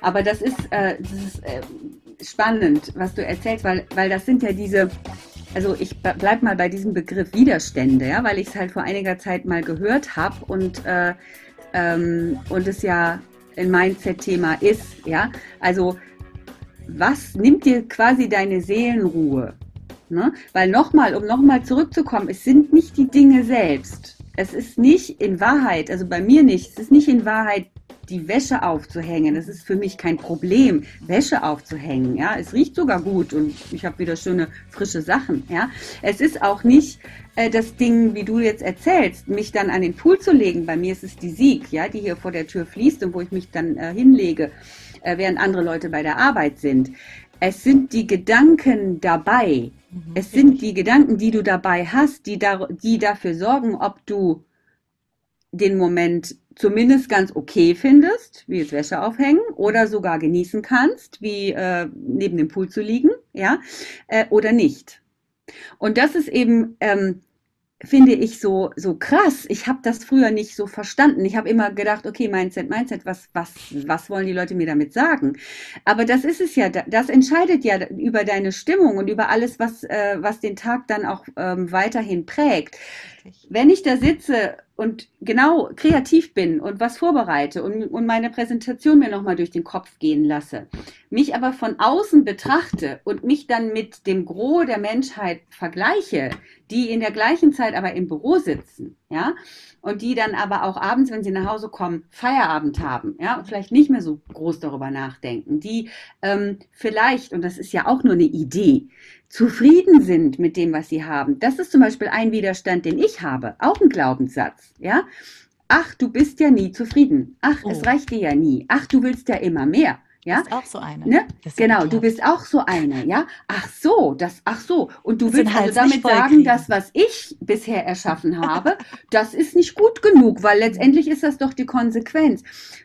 Aber das ist, äh, das ist äh, spannend, was du erzählst, weil, weil das sind ja diese, also ich bleib mal bei diesem Begriff Widerstände, ja, weil ich es halt vor einiger Zeit mal gehört habe und, äh, ähm, und es ja ein Mindset-Thema ist, ja. Also was nimmt dir quasi deine Seelenruhe? Ne? Weil nochmal, um nochmal zurückzukommen, es sind nicht die Dinge selbst. Es ist nicht in Wahrheit, also bei mir nicht, es ist nicht in Wahrheit die Wäsche aufzuhängen. Das ist für mich kein Problem, Wäsche aufzuhängen. Ja, es riecht sogar gut und ich habe wieder schöne frische Sachen. Ja, es ist auch nicht äh, das Ding, wie du jetzt erzählst, mich dann an den Pool zu legen. Bei mir ist es die Sieg, ja, die hier vor der Tür fließt und wo ich mich dann äh, hinlege, äh, während andere Leute bei der Arbeit sind. Es sind die Gedanken dabei. Mhm. Es sind die Gedanken, die du dabei hast, die, da, die dafür sorgen, ob du den Moment zumindest ganz okay findest, wie es Wäsche aufhängen, oder sogar genießen kannst, wie äh, neben dem Pool zu liegen, ja, äh, oder nicht. Und das ist eben, ähm, finde ich so so krass. Ich habe das früher nicht so verstanden. Ich habe immer gedacht, okay, Mindset, Mindset, was was was wollen die Leute mir damit sagen? Aber das ist es ja. Das entscheidet ja über deine Stimmung und über alles, was äh, was den Tag dann auch ähm, weiterhin prägt. Wenn ich da sitze und genau kreativ bin und was vorbereite und, und meine Präsentation mir nochmal durch den Kopf gehen lasse, mich aber von außen betrachte und mich dann mit dem Gros der Menschheit vergleiche, die in der gleichen Zeit aber im Büro sitzen, ja, und die dann aber auch abends, wenn sie nach Hause kommen, Feierabend haben, ja, und vielleicht nicht mehr so groß darüber nachdenken, die ähm, vielleicht, und das ist ja auch nur eine Idee, zufrieden sind mit dem, was sie haben. Das ist zum Beispiel ein Widerstand, den ich habe, auch ein Glaubenssatz, ja. Ach, du bist ja nie zufrieden. Ach, oh. es reicht dir ja nie. Ach, du willst ja immer mehr. Ja? Ist auch so eine. Ne? Genau, du bist auch so eine, ja? Ach so, das, ach so. Und du das willst also damit sagen, das, was ich bisher erschaffen habe, das ist nicht gut genug, weil letztendlich ist das doch die Konsequenz.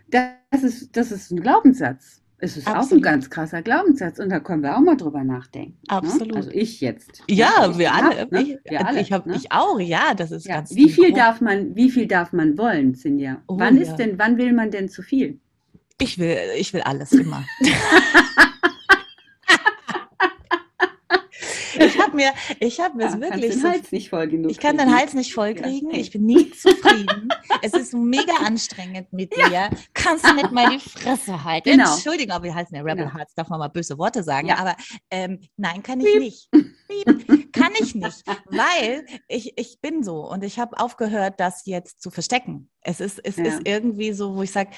Das ist, das ist ein Glaubenssatz. Es ist Absolut. auch ein ganz krasser Glaubenssatz und da können wir auch mal drüber nachdenken. Ne? Absolut. Ne? Also ich jetzt. Ja, ne? wir alle. Ne? Ich, wir alle. Ich, hab, ne? ich auch, ja, das ist ja. ganz Wie viel darf man, wie viel darf man wollen, Sinja? Oh, wann ist ja. denn, wann will man denn zu viel? Ich will, ich will alles immer. ich habe mir, ich habe mir ja, wirklich. Den Hals nicht voll genug ich kann den Hals nicht voll kriegen. Ich bin nie zufrieden. es ist mega anstrengend mit ja. dir. Kannst du nicht mal die Fresse halten? Genau. Entschuldigung, aber wir heißen ja Rebel genau. Hearts, darf man mal böse Worte sagen. Ja. Aber ähm, nein, kann ich Piep. nicht. Piep. Kann ich nicht, weil ich, ich bin so und ich habe aufgehört, das jetzt zu verstecken. Es ist, es ist irgendwie so, wo ich sage,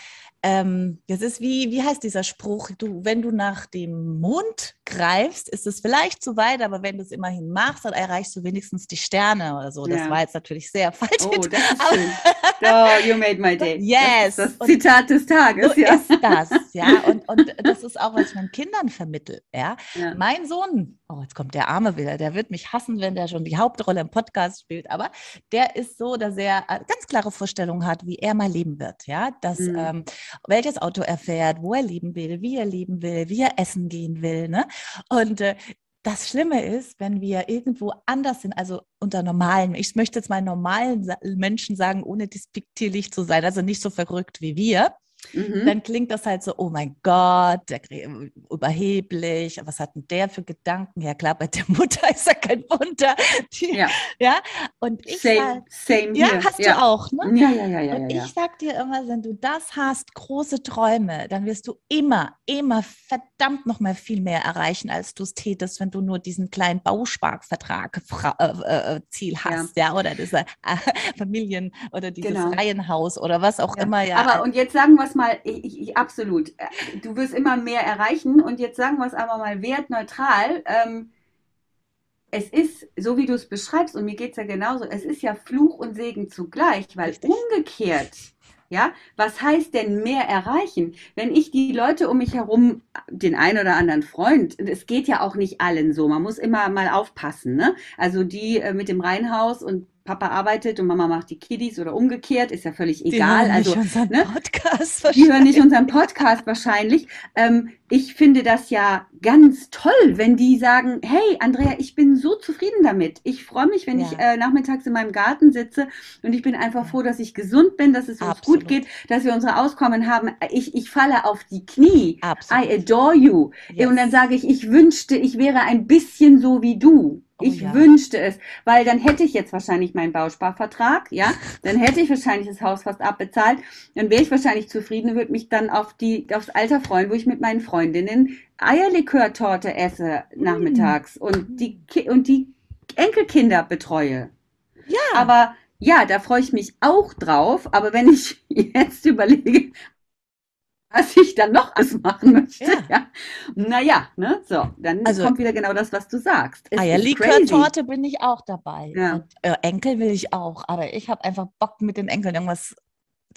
ähm, das ist wie, wie heißt dieser Spruch? Du, wenn du nach dem Mond greifst, ist es vielleicht zu weit, aber wenn du es immerhin machst, dann erreichst du wenigstens die Sterne oder so. Das ja. war jetzt natürlich sehr falsch. Oh, das ist schön. Oh, you made my day. Yes. Das, das Zitat des Tages. So ja. ist das, ja. Und, und das ist auch, was ich meinen Kindern vermittle. Ja? ja. Mein Sohn, oh, jetzt kommt der Arme wieder, der wird mich hassen, wenn der schon die Hauptrolle im Podcast spielt, aber der ist so, dass er äh, ganz klare Vorstellungen hat, wie er mal leben wird. Ja, dass mhm. ähm, welches Auto er fährt, wo er leben will, wie er leben will, wie er essen gehen will. Ne? Und äh, das Schlimme ist, wenn wir irgendwo anders sind, also unter normalen, ich möchte jetzt mal normalen Menschen sagen, ohne despektierlich zu sein, also nicht so verrückt wie wir, mhm. dann klingt das halt so, oh mein Gott, der, überheblich, was hat denn der für Gedanken? Ja klar, bei der Mutter ist ja kein Wunder. Die, ja. ja. Und ich same, same ja, hast ja. du auch, ne? Ja, ja, ja, ja. Und ja, ich sag dir immer, wenn du das hast, große Träume, dann wirst du immer, immer verdammt noch mal viel mehr erreichen, als du es tätest, wenn du nur diesen kleinen Bausparkvertrag äh, äh, äh, Ziel hast, ja, oder diese äh, Familien oder dieses genau. Reihenhaus oder was auch immer, ja. Aber und jetzt sagen wir es mal, ich, ich, absolut, äh, du wirst immer mehr erreichen und jetzt sagen wir es aber mal wertneutral. Ähm, es ist, so wie du es beschreibst, und mir geht es ja genauso, es ist ja Fluch und Segen zugleich, weil Richtig. umgekehrt, ja, was heißt denn mehr erreichen? Wenn ich die Leute um mich herum, den einen oder anderen Freund, es geht ja auch nicht allen so, man muss immer mal aufpassen, ne? Also die äh, mit dem Reihenhaus und Papa arbeitet und Mama macht die Kiddies oder umgekehrt, ist ja völlig egal. Die hören also, nicht unseren ne? Podcast Die hören nicht unseren Podcast wahrscheinlich. Ähm, ich finde das ja ganz toll, wenn die sagen, hey Andrea, ich bin so zufrieden damit. Ich freue mich, wenn ja. ich äh, nachmittags in meinem Garten sitze und ich bin einfach froh, dass ich gesund bin, dass es uns Absolut. gut geht, dass wir unsere Auskommen haben. Ich, ich falle auf die Knie. Absolut. I adore you. Yes. Und dann sage ich, ich wünschte, ich wäre ein bisschen so wie du. Oh, ich ja. wünschte es, weil dann hätte ich jetzt wahrscheinlich meinen Bausparvertrag, ja, dann hätte ich wahrscheinlich das Haus fast abbezahlt, dann wäre ich wahrscheinlich zufrieden und würde mich dann auf die, aufs Alter freuen, wo ich mit meinen Freundinnen Eierlikörtorte esse nachmittags mm. und die, und die Enkelkinder betreue. Ja. Aber ja, da freue ich mich auch drauf, aber wenn ich jetzt überlege, was ich dann noch alles machen möchte. Ja. ja. Naja, ne? So, dann also, kommt wieder genau das, was du sagst. Eierlikör-Torte bin ich auch dabei. Ja. Und, äh, Enkel will ich auch, aber ich habe einfach Bock mit den Enkeln irgendwas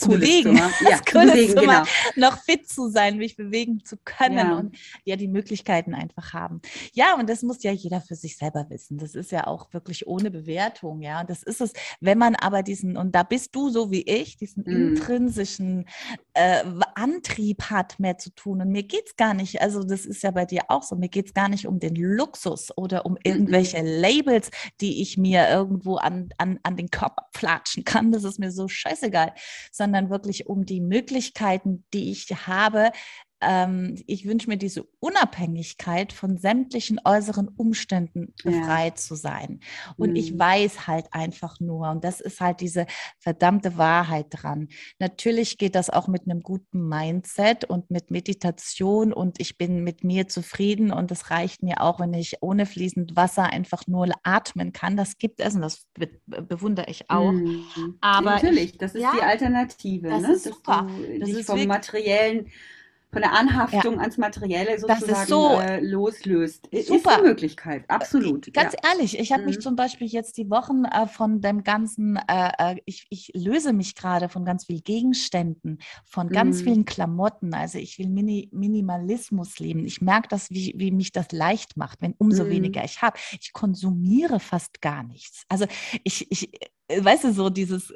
zu bewegen. Ja, immer, genau. noch fit zu sein, mich bewegen zu können ja. und ja die Möglichkeiten einfach haben. Ja, und das muss ja jeder für sich selber wissen. Das ist ja auch wirklich ohne Bewertung, ja. Und das ist es, wenn man aber diesen, und da bist du so wie ich, diesen mm. intrinsischen äh, Antrieb hat, mehr zu tun. Und mir geht es gar nicht, also das ist ja bei dir auch so, mir geht es gar nicht um den Luxus oder um irgendwelche mm Labels, die ich mir irgendwo an, an, an den Körper flatschen kann. Das ist mir so scheißegal, sondern sondern wirklich um die Möglichkeiten, die ich habe, ähm, ich wünsche mir diese Unabhängigkeit von sämtlichen äußeren Umständen befreit ja. zu sein. Und mhm. ich weiß halt einfach nur, und das ist halt diese verdammte Wahrheit dran. Natürlich geht das auch mit einem guten Mindset und mit Meditation und ich bin mit mir zufrieden und es reicht mir auch, wenn ich ohne fließend Wasser einfach nur atmen kann. Das gibt es und das be bewundere ich auch. Mhm. Aber natürlich, das ist ja, die Alternative. Das ne? ist super. Dass du das dich ist vom materiellen von der Anhaftung ja. ans Materielle sozusagen so äh, loslöst. Super. Ist eine Möglichkeit, absolut. Ganz ja. ehrlich, ich habe mhm. mich zum Beispiel jetzt die Wochen äh, von dem ganzen, äh, äh ich, ich löse mich gerade von ganz vielen Gegenständen, von ganz mhm. vielen Klamotten. Also ich will Mini Minimalismus leben. Ich merke das, wie, wie mich das leicht macht, wenn umso mhm. weniger ich habe. Ich konsumiere fast gar nichts. Also ich, ich äh, weißt du, so dieses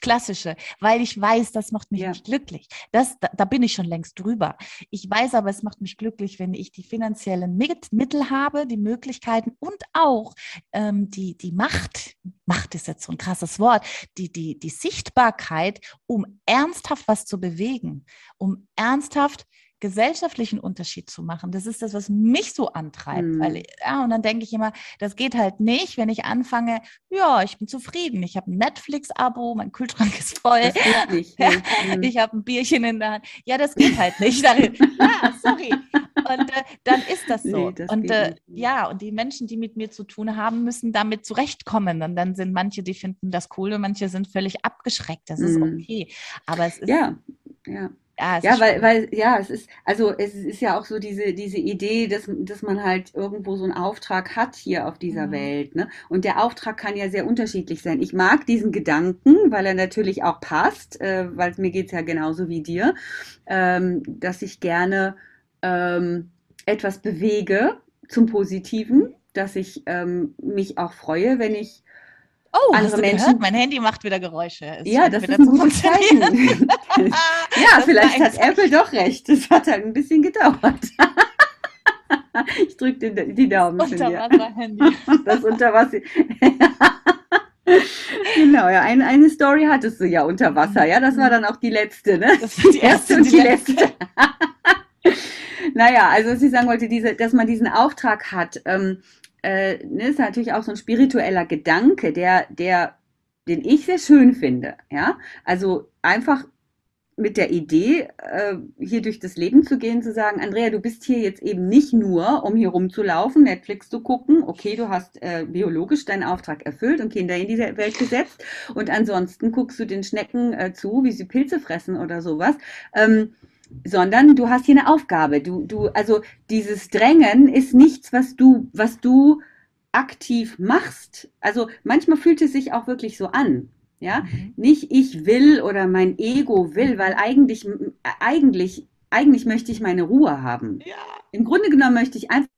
Klassische, weil ich weiß, das macht mich ja. nicht glücklich. Das, da, da, bin ich schon längst drüber. Ich weiß aber, es macht mich glücklich, wenn ich die finanziellen Mittel habe, die Möglichkeiten und auch ähm, die, die Macht, Macht ist jetzt so ein krasses Wort, die, die, die Sichtbarkeit, um ernsthaft was zu bewegen, um ernsthaft gesellschaftlichen Unterschied zu machen. Das ist das, was mich so antreibt. Mhm. Weil, ja, und dann denke ich immer, das geht halt nicht, wenn ich anfange, ja, ich bin zufrieden. Ich habe ein Netflix-Abo, mein Kühlschrank ist voll. Nicht. Ja, mhm. Ich habe ein Bierchen in der Hand. Ja, das geht halt nicht. ja, sorry. Und äh, dann ist das so. Nee, das und äh, ja, und die Menschen, die mit mir zu tun haben, müssen damit zurechtkommen. Und dann sind manche, die finden das cool und manche sind völlig abgeschreckt. Das ist mhm. okay. Aber es ist. Ja, ja. Ja, ja weil, weil, ja, es ist, also es ist ja auch so diese, diese Idee, dass, dass man halt irgendwo so einen Auftrag hat hier auf dieser mhm. Welt. Ne? Und der Auftrag kann ja sehr unterschiedlich sein. Ich mag diesen Gedanken, weil er natürlich auch passt, äh, weil mir geht's ja genauso wie dir, ähm, dass ich gerne ähm, etwas bewege zum Positiven, dass ich ähm, mich auch freue, wenn ich Oh, andere Menschen. Gehört? Mein Handy macht wieder Geräusche. Es ja, das ist ein gutes Zeichen. ja, vielleicht hat Apple doch recht. Es hat halt ein bisschen gedauert. ich drücke die Daumen. Das Unterwasser-Handy. Das Unterwasser. genau, ja, ein, eine Story hattest du ja unter Wasser, ja, das war dann auch die letzte, ne? Das war die erste und die, die letzte. letzte. naja, also was ich sagen wollte, diese, dass man diesen Auftrag hat, ähm, äh, ne, ist natürlich auch so ein spiritueller Gedanke, der, der, den ich sehr schön finde, ja. Also einfach mit der Idee, äh, hier durch das Leben zu gehen, zu sagen, Andrea, du bist hier jetzt eben nicht nur, um hier rumzulaufen, Netflix zu gucken. Okay, du hast äh, biologisch deinen Auftrag erfüllt und Kinder in die Welt gesetzt. Und ansonsten guckst du den Schnecken äh, zu, wie sie Pilze fressen oder sowas. Ähm, sondern du hast hier eine Aufgabe. Du, du, also dieses Drängen ist nichts, was du, was du aktiv machst. Also manchmal fühlt es sich auch wirklich so an. Ja, mhm. nicht ich will oder mein Ego will, weil eigentlich, eigentlich, eigentlich möchte ich meine Ruhe haben. Ja. Im Grunde genommen möchte ich einfach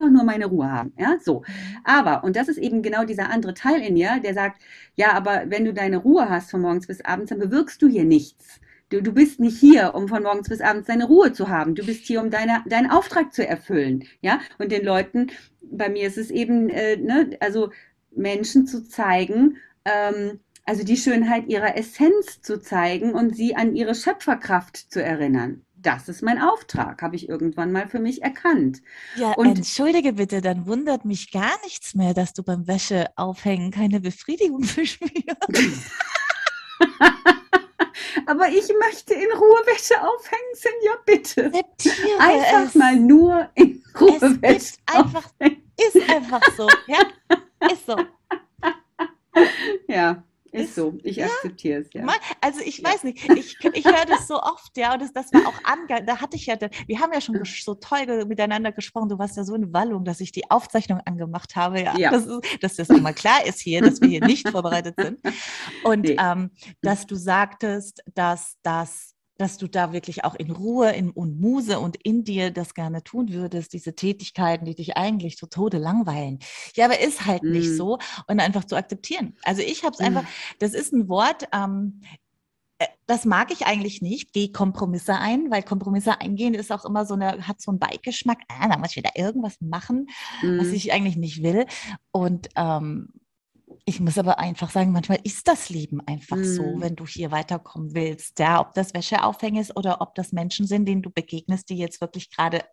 nur meine Ruhe haben. Ja, so. Mhm. Aber, und das ist eben genau dieser andere Teil in mir, der sagt, ja, aber wenn du deine Ruhe hast von morgens bis abends, dann bewirkst du hier nichts. Du, du bist nicht hier, um von morgens bis abends deine Ruhe zu haben. Du bist hier, um deine, deinen Auftrag zu erfüllen. Ja, und den Leuten, bei mir ist es eben, äh, ne, also Menschen zu zeigen, ähm, also die Schönheit ihrer Essenz zu zeigen und sie an ihre Schöpferkraft zu erinnern. Das ist mein Auftrag, habe ich irgendwann mal für mich erkannt. Ja, und entschuldige bitte, dann wundert mich gar nichts mehr, dass du beim Wäscheaufhängen keine Befriedigung verspürst. Aber ich möchte in Ruhe Wäsche aufhängen, Senja, bitte. Akzeptiere einfach es. mal nur in Ruhe es Wäsche ist einfach, aufhängen. Ist einfach so, ja? Ist so. Ja, ist so, ich ja, akzeptiere es, ja. Also ich weiß nicht, ich, ich höre das so oft, ja, und das, das war auch angegangen, da hatte ich ja, wir haben ja schon so toll miteinander gesprochen, du warst ja so in Wallung, dass ich die Aufzeichnung angemacht habe, ja, ja. Das ist, dass das immer klar ist hier, dass wir hier nicht vorbereitet sind. Und nee. ähm, dass du sagtest, dass das dass du da wirklich auch in Ruhe in, und Muse und in dir das gerne tun würdest, diese Tätigkeiten, die dich eigentlich zu Tode langweilen. Ja, aber ist halt mm. nicht so und einfach zu akzeptieren. Also ich habe es mm. einfach, das ist ein Wort, ähm, äh, das mag ich eigentlich nicht. Geh Kompromisse ein, weil Kompromisse eingehen ist auch immer so eine, hat so einen Beigeschmack. Ah, da muss ich wieder irgendwas machen, mm. was ich eigentlich nicht will. Und ähm, ich muss aber einfach sagen, manchmal ist das Leben einfach mm. so, wenn du hier weiterkommen willst. Ja, ob das Wäscheaufhängen ist oder ob das Menschen sind, denen du begegnest, die jetzt wirklich gerade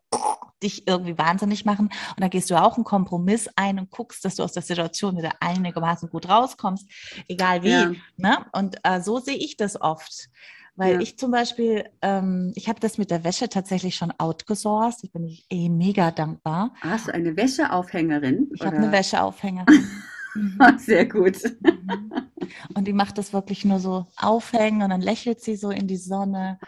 dich irgendwie wahnsinnig machen. Und da gehst du auch einen Kompromiss ein und guckst, dass du aus der Situation wieder einigermaßen gut rauskommst, egal wie. Ja. Ne? Und äh, so sehe ich das oft. Weil ja. ich zum Beispiel, ähm, ich habe das mit der Wäsche tatsächlich schon outgesourced. Ich bin eh mega dankbar. Hast du eine Wäscheaufhängerin? Ich habe eine Wäscheaufhängerin. Sehr gut. Mhm. Und die macht das wirklich nur so aufhängen und dann lächelt sie so in die Sonne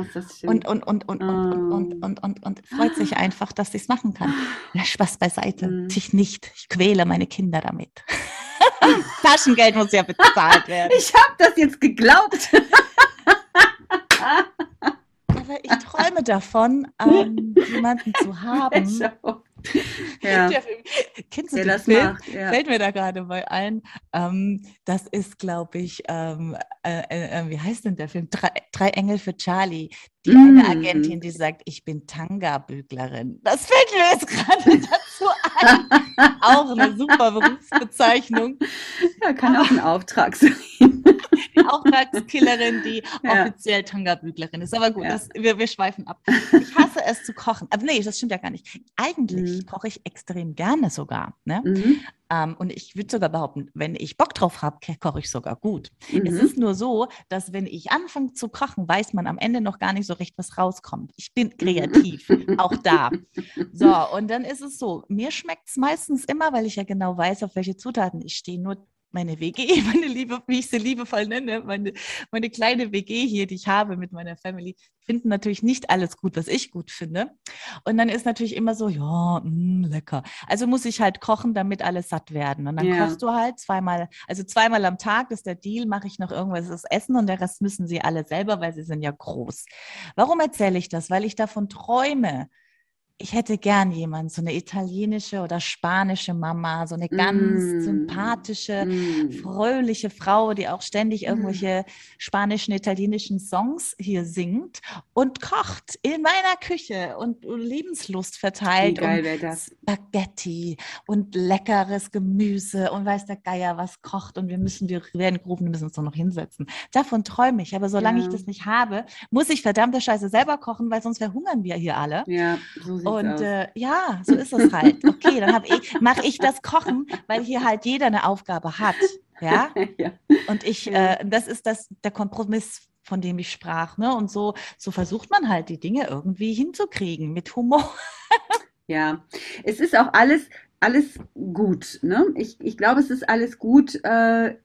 und, und, und, und, und, und, und, und, und, freut sich einfach, dass sie es machen kann. Ja, Spaß beiseite. Mhm. Ich nicht. Ich quäle meine Kinder damit. Taschengeld muss ja bezahlt werden. Ich habe das jetzt geglaubt. Aber ich träume davon, ähm, jemanden zu haben, ja. Kennst du den Film? Macht, ja. Fällt mir da gerade mal ein. Ähm, das ist, glaube ich, ähm, äh, äh, äh, wie heißt denn der Film? Drei, Drei Engel für Charlie. Die mm. eine Agentin, die sagt, ich bin Tanga-Büglerin. Das fällt mir jetzt gerade dazu ein. auch eine super Berufsbezeichnung. Ja, kann auch ein Auftrag sein. Die Auftragskillerin, die ja. offiziell Tanga-Büglerin ist. Aber gut, ja. das, wir, wir schweifen ab. Ich hasse es zu kochen. Aber nee, das stimmt ja gar nicht. Eigentlich mhm. koche ich extrem gerne sogar. Ne? Mhm. Ähm, und ich würde sogar behaupten, wenn ich Bock drauf habe, koche ich sogar gut. Mhm. Es ist nur so, dass wenn ich anfange zu kochen, weiß man am Ende noch gar nicht so recht, was rauskommt. Ich bin mhm. kreativ, auch da. So, und dann ist es so, mir schmeckt es meistens immer, weil ich ja genau weiß, auf welche Zutaten ich stehe. Nur meine WG, meine Liebe, wie ich sie liebevoll nenne, meine, meine kleine WG hier, die ich habe mit meiner Family, finden natürlich nicht alles gut, was ich gut finde. Und dann ist natürlich immer so, ja, mh, mm, lecker. Also muss ich halt kochen, damit alle satt werden. Und dann ja. kochst du halt zweimal, also zweimal am Tag ist der Deal, mache ich noch irgendwas das Essen und der Rest müssen sie alle selber, weil sie sind ja groß. Warum erzähle ich das? Weil ich davon träume, ich hätte gern jemanden, so eine italienische oder spanische Mama, so eine ganz mm. sympathische, mm. fröhliche Frau, die auch ständig mm. irgendwelche spanischen, italienischen Songs hier singt und kocht in meiner Küche und Lebenslust verteilt. Wie geil wäre das? Spaghetti und leckeres Gemüse und weiß der Geier was kocht und wir müssen, wir werden gerufen, wir müssen uns nur noch hinsetzen. Davon träume ich, aber solange ja. ich das nicht habe, muss ich verdammte Scheiße selber kochen, weil sonst verhungern wir hier alle. Ja, so und äh, ja, so ist es halt. Okay, dann ich, mache ich das Kochen, weil hier halt jeder eine Aufgabe hat. Ja. ja. Und ich, äh, das ist das, der Kompromiss, von dem ich sprach. Ne? Und so, so versucht man halt die Dinge irgendwie hinzukriegen mit Humor. ja, es ist auch alles, alles gut. Ne? Ich, ich glaube, es ist alles gut. Äh,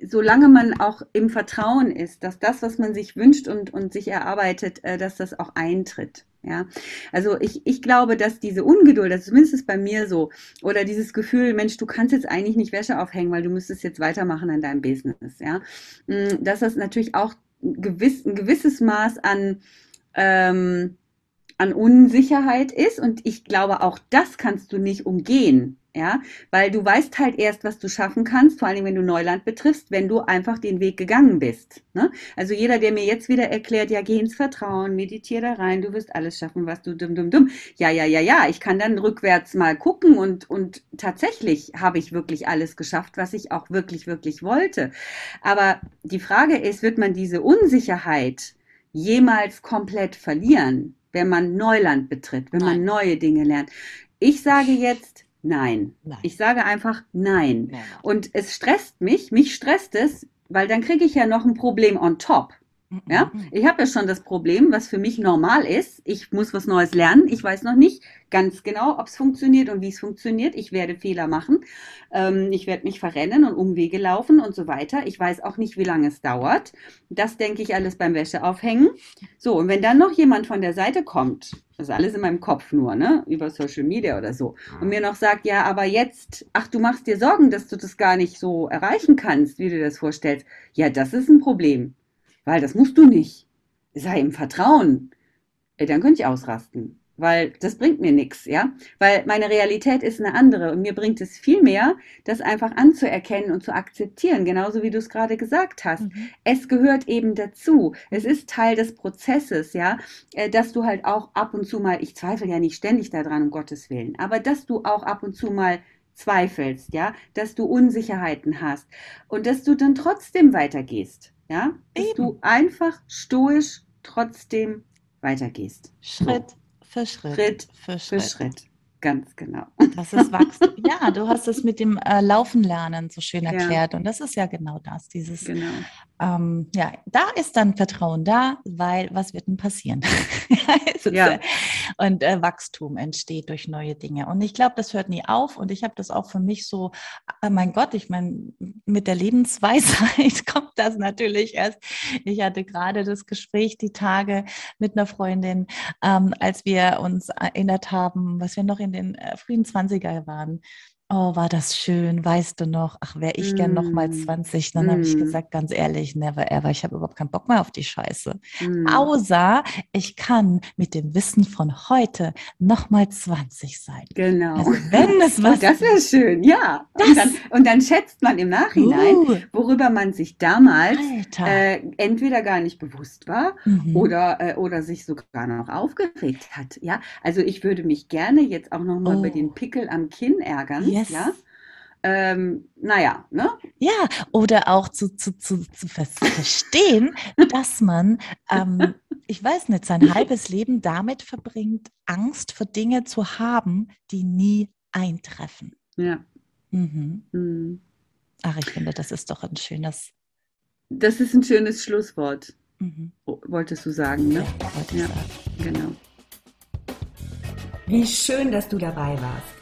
solange man auch im Vertrauen ist, dass das, was man sich wünscht und, und sich erarbeitet, äh, dass das auch eintritt. Ja, also ich, ich glaube, dass diese Ungeduld, also zumindest ist bei mir so, oder dieses Gefühl, Mensch, du kannst jetzt eigentlich nicht Wäsche aufhängen, weil du müsstest jetzt weitermachen an deinem Business, ja, mm, dass das natürlich auch gewiss, ein gewisses Maß an, ähm, an Unsicherheit ist und ich glaube, auch das kannst du nicht umgehen ja, weil du weißt halt erst, was du schaffen kannst, vor allem wenn du Neuland betriffst, wenn du einfach den Weg gegangen bist. Ne? Also jeder, der mir jetzt wieder erklärt, ja, geh ins Vertrauen, meditiere da rein, du wirst alles schaffen, was du dumm, dumm, dumm. Ja, ja, ja, ja, ich kann dann rückwärts mal gucken und, und tatsächlich habe ich wirklich alles geschafft, was ich auch wirklich, wirklich wollte. Aber die Frage ist, wird man diese Unsicherheit jemals komplett verlieren, wenn man Neuland betritt, wenn man neue Dinge lernt? Ich sage jetzt, Nein. nein. Ich sage einfach nein. nein. Und es stresst mich, mich stresst es, weil dann kriege ich ja noch ein Problem on top. Ja, ich habe ja schon das Problem, was für mich normal ist. Ich muss was Neues lernen. Ich weiß noch nicht ganz genau, ob es funktioniert und wie es funktioniert. Ich werde Fehler machen. Ähm, ich werde mich verrennen und Umwege laufen und so weiter. Ich weiß auch nicht, wie lange es dauert. Das denke ich alles beim Wäscheaufhängen. So, und wenn dann noch jemand von der Seite kommt, das ist alles in meinem Kopf nur, ne, über Social Media oder so, und mir noch sagt, ja, aber jetzt, ach, du machst dir Sorgen, dass du das gar nicht so erreichen kannst, wie du dir das vorstellst. Ja, das ist ein Problem. Weil das musst du nicht. Sei im Vertrauen. Dann könnte ich ausrasten. Weil das bringt mir nichts, ja. Weil meine Realität ist eine andere und mir bringt es viel mehr, das einfach anzuerkennen und zu akzeptieren, genauso wie du es gerade gesagt hast. Mhm. Es gehört eben dazu. Es ist Teil des Prozesses, ja, äh, dass du halt auch ab und zu mal, ich zweifle ja nicht ständig daran, um Gottes Willen, aber dass du auch ab und zu mal zweifelst, ja, dass du Unsicherheiten hast und dass du dann trotzdem weitergehst. Ja, dass Eben. du einfach stoisch trotzdem weitergehst. Schritt für Schritt. Schritt für Schritt. Für Schritt. Ganz genau. Das ist Wachstum. ja, du hast es mit dem äh, Laufen lernen so schön erklärt. Ja. Und das ist ja genau das. Dieses, genau. Ähm, ja, da ist dann Vertrauen da, weil was wird denn passieren? ja. Und äh, Wachstum entsteht durch neue Dinge. Und ich glaube, das hört nie auf. Und ich habe das auch für mich so, äh, mein Gott, ich meine, mit der Lebensweisheit kommt das natürlich erst. Ich hatte gerade das Gespräch die Tage mit einer Freundin, ähm, als wir uns erinnert haben, was wir noch in den äh, frühen 20er waren. Oh, war das schön, weißt du noch? Ach, wäre ich mm. gern noch mal 20. Dann mm. habe ich gesagt, ganz ehrlich, never ever. Ich habe überhaupt keinen Bock mehr auf die Scheiße. Mm. Außer ich kann mit dem Wissen von heute noch mal 20 sein. Genau. Also, wenn es was. Oh, das wäre schön, ja. Und dann, und dann, schätzt man im Nachhinein, uh. worüber man sich damals äh, entweder gar nicht bewusst war mhm. oder, äh, oder sich sogar noch aufgeregt hat. Ja, also ich würde mich gerne jetzt auch noch mal oh. über den Pickel am Kinn ärgern. Ja. Yes. Ja. Ähm, naja, ne? Ja, oder auch zu, zu, zu, zu verstehen, dass man, ähm, ich weiß nicht, sein halbes Leben damit verbringt, Angst vor Dinge zu haben, die nie eintreffen. Ja. Mhm. Mhm. Ach, ich finde, das ist doch ein schönes. Das ist ein schönes Schlusswort. Mhm. Wolltest du sagen, ne? Ja, wollte ich ja, sagen. Genau. Wie schön, dass du dabei warst.